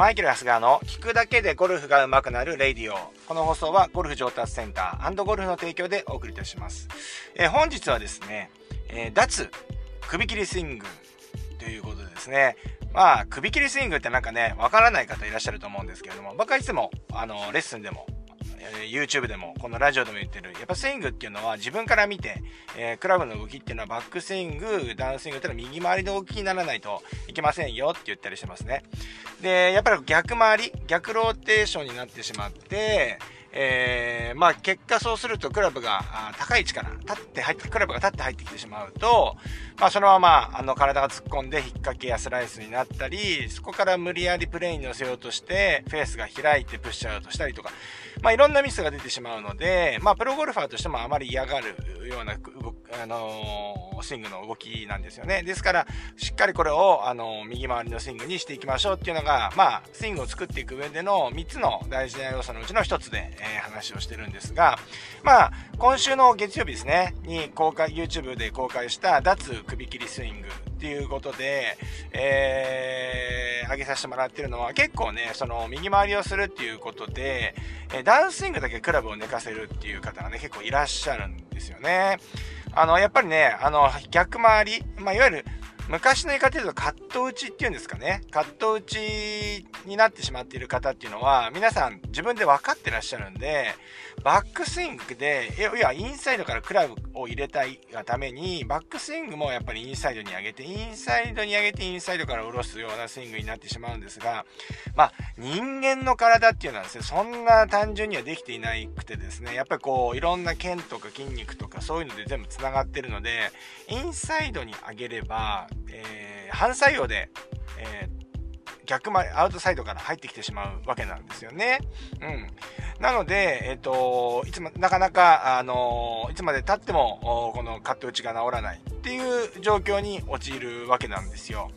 マイケル・ハスガーの聞くだけでゴルフが上手くなる radio。この放送はゴルフ上達センターゴルフの提供でお送りいたします。えー、本日はですね、えー、脱首切りスイングということでですね、まあ、首切りスイングってなんかね、わからない方いらっしゃると思うんですけれども、僕はいつも、あの、レッスンでもえー YouTube でもこのラジオでも言ってるやっぱスイングっていうのは自分から見て、えー、クラブの動きっていうのはバックスイングダウンスイングっていうのは右回りの動きにならないといけませんよって言ったりしてますね。でやっぱり逆回り逆ローテーションになってしまってえー、まあ結果そうするとクラブが高い位置から立って入って、クラブが立って入ってきてしまうと、まあそのままあの体が突っ込んで引っ掛けやスライスになったり、そこから無理やりプレイに乗せようとしてフェースが開いてプッシュアウトしたりとか、まあいろんなミスが出てしまうので、まあプロゴルファーとしてもあまり嫌がるようなあのー、スイングの動きなんですよね。ですから、しっかりこれを、あのー、右回りのスイングにしていきましょうっていうのが、まあ、スイングを作っていく上での3つの大事な要素のうちの1つで、えー、話をしてるんですが、まあ、今週の月曜日ですね、に公開、YouTube で公開した脱首切りスイングっていうことで、えー、上げさせてもらってるのは結構ね、その右回りをするっていうことで、えダウンスイングだけクラブを寝かせるっていう方がね、結構いらっしゃるんですよね。あの、やっぱりね、あの、逆回り、まあ、いわゆる、昔の言い方で言うとカット打ちっていうんですかね。カット打ちになってしまっている方っていうのは、皆さん自分で分かってらっしゃるんで、バックスイングで、いや、インサイドからクラブを入れたいがために、バックスイングもやっぱりインサイドに上げて、インサイドに上げて、インサイドから下ろすようなスイングになってしまうんですが、まあ、人間の体っていうのはですね、そんな単純にはできていなくてですね、やっぱりこう、いろんな腱とか筋肉とかそういうので全部繋がってるので、インサイドに上げれば、えー、反作用で、えー逆まアウトサイドから入ってきてしまうわけなんですよね。うん。なので、えっ、ー、と、いつも、なかなか、あのいつまで経っても、このカット打ちが治らないっていう状況に陥るわけなんですよ。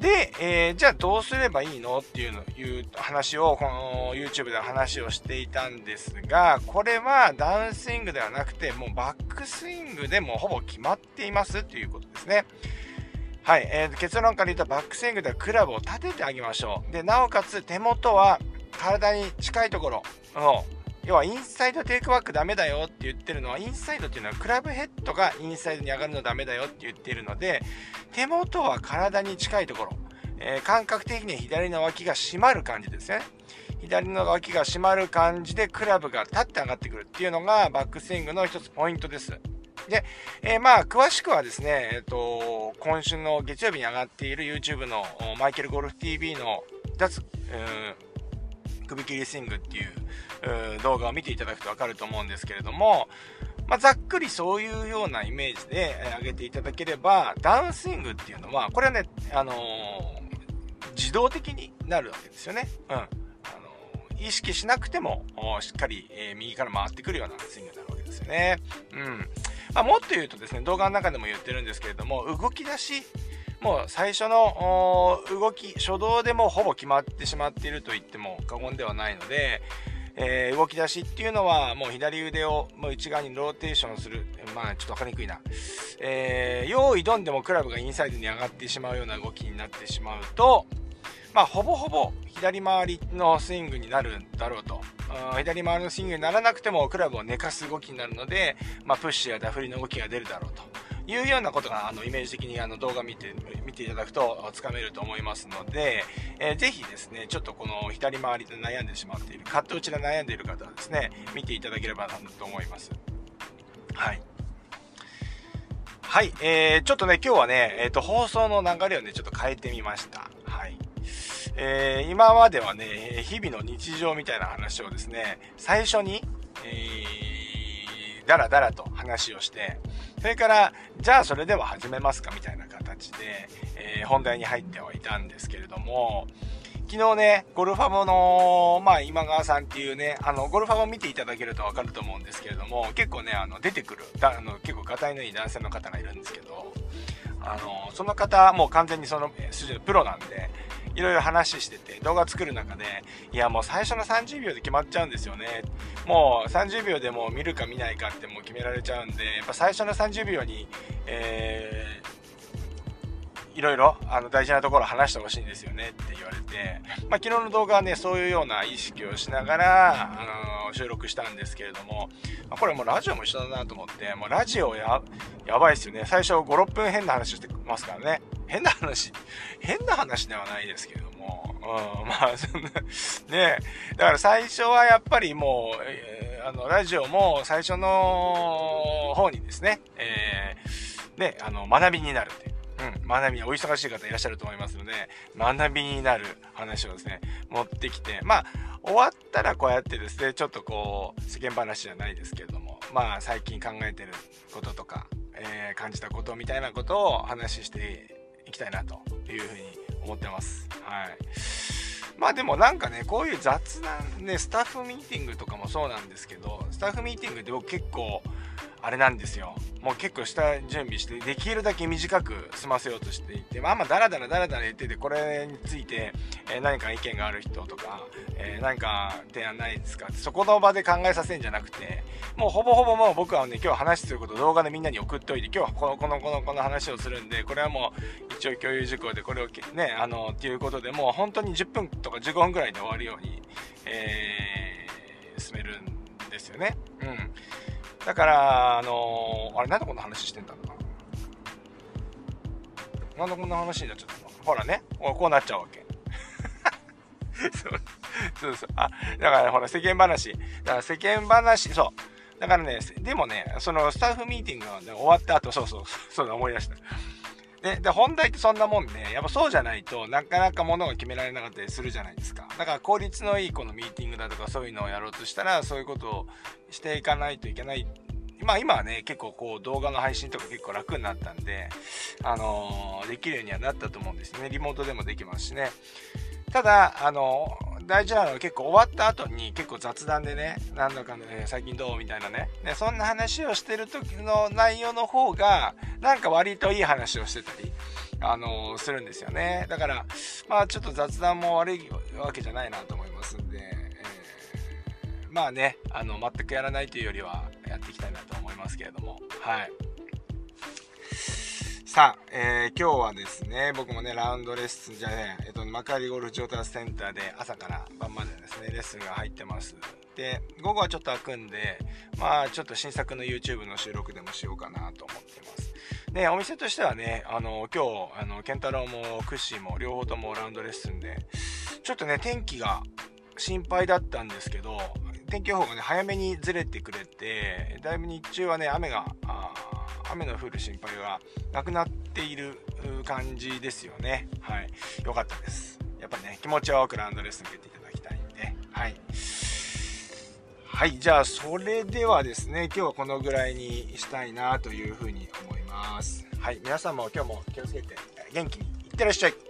で、えー、じゃあどうすればいいのっていうのいう話を、この YouTube で話をしていたんですが、これはダウンスイングではなくて、もうバックスイングでもほぼ決まっていますっていうことですね。はい、えー、結論から言うとバックスイングではクラブを立ててあげましょう。で、なおかつ手元は体に近いところ、要はインサイドテイクバックダメだよって言ってるのは、インサイドっていうのはクラブヘッドがインサイドに上がるのダメだよって言ってるので、手元は体に近いところ、えー、感覚的に左の脇が締まる感じですね。左の脇が締まる感じでクラブが立って上がってくるっていうのがバックスイングの一つポイントです。で、えー、まあ、詳しくはですね、えっ、ー、と、今週の月曜日に上がっている YouTube のマイケルゴルフ TV の脱、首切りスイングっていう動画を見ていただくとわかると思うんですけれども、まあ、ざっくりそういうようなイメージで上げていただければ、ダウンスイングっていうのは、これはね、あのー、自動的になるわけですよね。うん。あの、意識しなくても、しっかり、え、右から回ってくるようなスイングになるわけですよね。うん。まあ、もっと言うとですね、動画の中でも言ってるんですけれども、動き出し、もう最初の動き、初動でもほぼ決まってしまっていると言っても過言ではないので、えー、動き出しっていうのはもう左腕をもう内側にローテーションする。まあちょっと分かりにくいな。えー、用意ドンでもクラブがインサイドに上がってしまうような動きになってしまうと、まあほぼほぼ左回りのスイングになるんだろうと。左回りのスイングにならなくてもクラブを寝かす動きになるので、まあ、プッシュやダフリの動きが出るだろうというようなことがあのイメージ的にあの動画見て見ていただくとつかめると思いますので、えー、ぜひですねちょっとこの左回りで悩んでしまっているカット打ちで悩んでいる方はですね見ていただければなと思いますはいはい、えー、ちょっとね、今日はね、えっ、ー、と、放送の流れをね、ちょっと変えてみました。えー、今まではね、日々の日常みたいな話をですね、最初に、えー、だらだらと話をして、それから、じゃあそれでは始めますかみたいな形で、えー、本題に入ってはいたんですけれども、昨日ね、ゴルファボの、まあ、今川さんっていうね、あの、ゴルファボ見ていただけるとわかると思うんですけれども、結構ね、あの、出てくる、だあの結構、がたいのいい男性の方がいるんですけど、あの、その方、もう完全にそ、のプロなんで、いろいろ話してて、動画作る中で、いやもう最初の30秒で決まっちゃうんですよね。もう30秒でも見るか見ないかってもう決められちゃうんで、やっぱ最初の30秒に、えー、いろいろあの大事なところ話してほしいんですよねって言われて、まあ、昨日の動画はね、そういうような意識をしながら、あの収録したんですけれども、まあ、これもうラジオも一緒だなと思って、もうラジオや、やばいですよね。最初5、6分変な話してますからね。変な話、変な話ではないですけれども、うん、まあ、そんな、ねだから最初はやっぱりもう、えー、あの、ラジオも最初の方にですね、えー、ね、あの、学びになるっていう。学びにお忙しい方いらっしゃると思いますので、学びになる話をですね、持ってきて、まあ、終わったらこうやってですね、ちょっとこう、世間話じゃないですけれども、まあ、最近考えてることとか、えー、感じたことみたいなことを話していきたいなというふうに思ってます。はい。まあでもなんかね、こういう雑談ね、スタッフミーティングとかもそうなんですけど、スタッフミーティングで僕結構、あれなんですよ。もう結構下準備して、できるだけ短く済ませようとしていて、まあまあダラダラダラダラ言ってて、これについて、え、何か意見がある人とか、え、何か提案ないですかって、そこの場で考えさせんじゃなくて、もうほぼほぼもう僕はね、今日話すること動画でみんなに送っておいて、今日はこの、この、この、この話をするんで、これはもう一応共有事項でこれをね、あの、っていうことでもう本当に10分とか15分ぐらいで終わるように、えー、進めるんですよね。うん。だから、あのー、あれ、なんでこんな話してんだろうな。なんでこんな話になっちゃったの？ほらね、こうなっちゃうわけ。そうそうそう。あ、だから、ほら、世間話。だから世間話、そう。だからね、でもね、そのスタッフミーティングが、ね、終わった後、そうそう、そうだ、思い出した。で、で、本題ってそんなもんで、やっぱそうじゃないとなかなか物が決められなかったりするじゃないですか。だから効率のいいこのミーティングだとかそういうのをやろうとしたら、そういうことをしていかないといけない。まあ今はね、結構こう動画の配信とか結構楽になったんで、あのー、できるようにはなったと思うんですね。リモートでもできますしね。ただ、あの、大事なのは結構終わった後に結構雑談でね、なんだかね、最近どうみたいなね。そんな話をしてる時の内容の方が、なんか割といい話をしてたり、あの、するんですよね。だから、まあちょっと雑談も悪いわけじゃないなと思いますんで、えー、まあね、あの、全くやらないというよりはやっていきたいなと思いますけれども、はい。さあ、えー、今日はですね、僕もね、ラウンドレッスンじゃねえ、えっと、幕張ゴルフ上達センターで朝から晩までですね、レッスンが入ってます。で、午後はちょっと開くんで、まあ、ちょっと新作の YouTube の収録でもしようかなと思ってます。で、お店としてはね、あの、今日、あの、ケンタロウもクッシーも両方ともラウンドレッスンで、ちょっとね、天気が心配だったんですけど、天気予報がね、早めにずれてくれて、だいぶ日中はね、雨が、あ雨の降る心配はなくなっている感じですよね。はい。良かったです。やっぱね、気持ちよくランドレスン受けていただきたいんで、はい。はい、じゃあ、それではですね、今日はこのぐらいにしたいなというふうに思います。はい、皆さんも今日も気をつけて元気にいってらっしゃい。